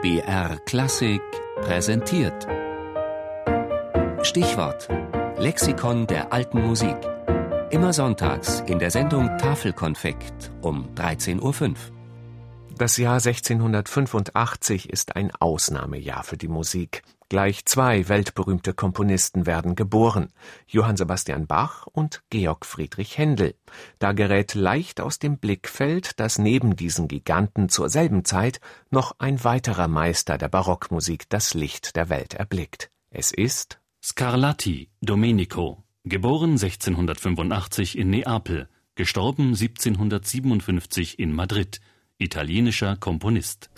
BR Klassik präsentiert. Stichwort: Lexikon der alten Musik. Immer sonntags in der Sendung Tafelkonfekt um 13.05 Uhr. Das Jahr 1685 ist ein Ausnahmejahr für die Musik. Gleich zwei weltberühmte Komponisten werden geboren, Johann Sebastian Bach und Georg Friedrich Händel. Da gerät leicht aus dem Blickfeld, dass neben diesen Giganten zur selben Zeit noch ein weiterer Meister der Barockmusik das Licht der Welt erblickt. Es ist Scarlatti Domenico, geboren 1685 in Neapel, gestorben 1757 in Madrid, italienischer Komponist.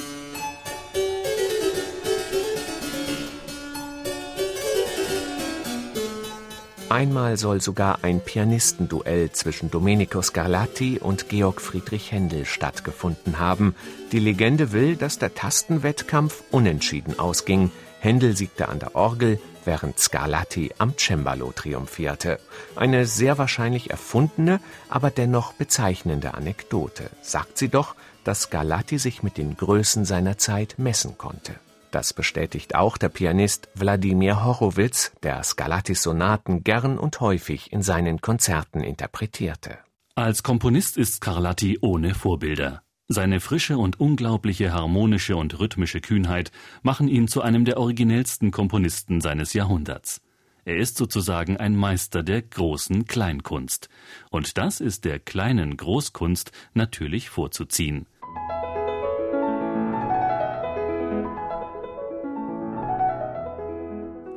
Einmal soll sogar ein Pianistenduell zwischen Domenico Scarlatti und Georg Friedrich Händel stattgefunden haben. Die Legende will, dass der Tastenwettkampf unentschieden ausging. Händel siegte an der Orgel, während Scarlatti am Cembalo triumphierte. Eine sehr wahrscheinlich erfundene, aber dennoch bezeichnende Anekdote. Sagt sie doch, dass Scarlatti sich mit den Größen seiner Zeit messen konnte. Das bestätigt auch der Pianist Wladimir Horowitz, der Scarlattis Sonaten gern und häufig in seinen Konzerten interpretierte. Als Komponist ist Scarlatti ohne Vorbilder. Seine frische und unglaubliche harmonische und rhythmische Kühnheit machen ihn zu einem der originellsten Komponisten seines Jahrhunderts. Er ist sozusagen ein Meister der großen Kleinkunst. Und das ist der kleinen Großkunst natürlich vorzuziehen.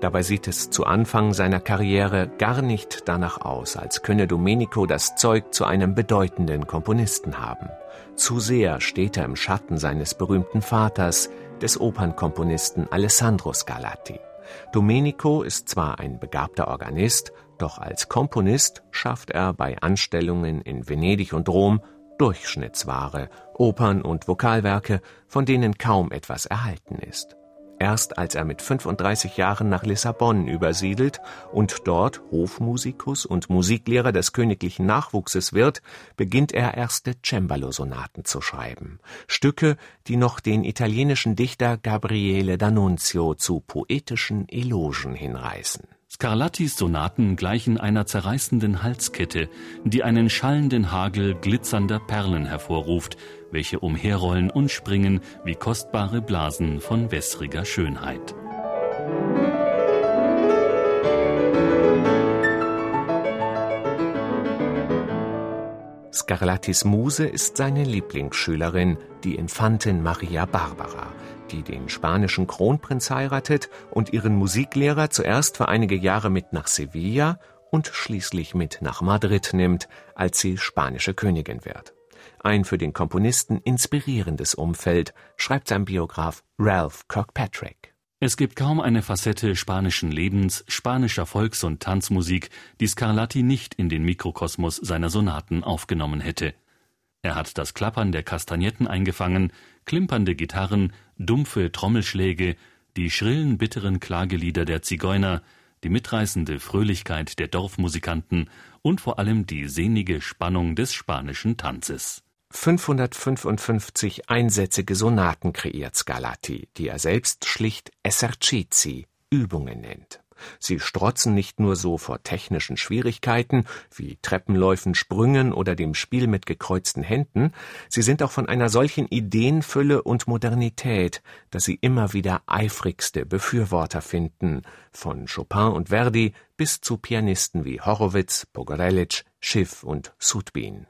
Dabei sieht es zu Anfang seiner Karriere gar nicht danach aus, als könne Domenico das Zeug zu einem bedeutenden Komponisten haben. Zu sehr steht er im Schatten seines berühmten Vaters, des Opernkomponisten Alessandro Scarlatti. Domenico ist zwar ein begabter Organist, doch als Komponist schafft er bei Anstellungen in Venedig und Rom Durchschnittsware, Opern und Vokalwerke, von denen kaum etwas erhalten ist. Erst als er mit 35 Jahren nach Lissabon übersiedelt und dort Hofmusikus und Musiklehrer des königlichen Nachwuchses wird, beginnt er erste Cembalo-Sonaten zu schreiben. Stücke, die noch den italienischen Dichter Gabriele D'Annunzio zu poetischen Elogen hinreißen. Scarlattis Sonaten gleichen einer zerreißenden Halskette, die einen schallenden Hagel glitzernder Perlen hervorruft, welche umherrollen und springen wie kostbare Blasen von wässriger Schönheit. Scarlattis Muse ist seine Lieblingsschülerin, die Infantin Maria Barbara die den spanischen Kronprinz heiratet und ihren Musiklehrer zuerst für einige Jahre mit nach Sevilla und schließlich mit nach Madrid nimmt, als sie spanische Königin wird. Ein für den Komponisten inspirierendes Umfeld, schreibt sein Biograf Ralph Kirkpatrick. Es gibt kaum eine Facette spanischen Lebens, spanischer Volks- und Tanzmusik, die Scarlatti nicht in den Mikrokosmos seiner Sonaten aufgenommen hätte. Er hat das Klappern der Kastagnetten eingefangen, klimpernde Gitarren, dumpfe Trommelschläge, die schrillen, bitteren Klagelieder der Zigeuner, die mitreißende Fröhlichkeit der Dorfmusikanten und vor allem die sehnige Spannung des spanischen Tanzes. 555 einsätzige Sonaten kreiert Scarlatti, die er selbst schlicht Esercizi, Übungen nennt. Sie strotzen nicht nur so vor technischen Schwierigkeiten wie Treppenläufen, Sprüngen oder dem Spiel mit gekreuzten Händen, sie sind auch von einer solchen Ideenfülle und Modernität, dass sie immer wieder eifrigste Befürworter finden, von Chopin und Verdi bis zu Pianisten wie Horowitz, Pogorelic, Schiff und Sudbin.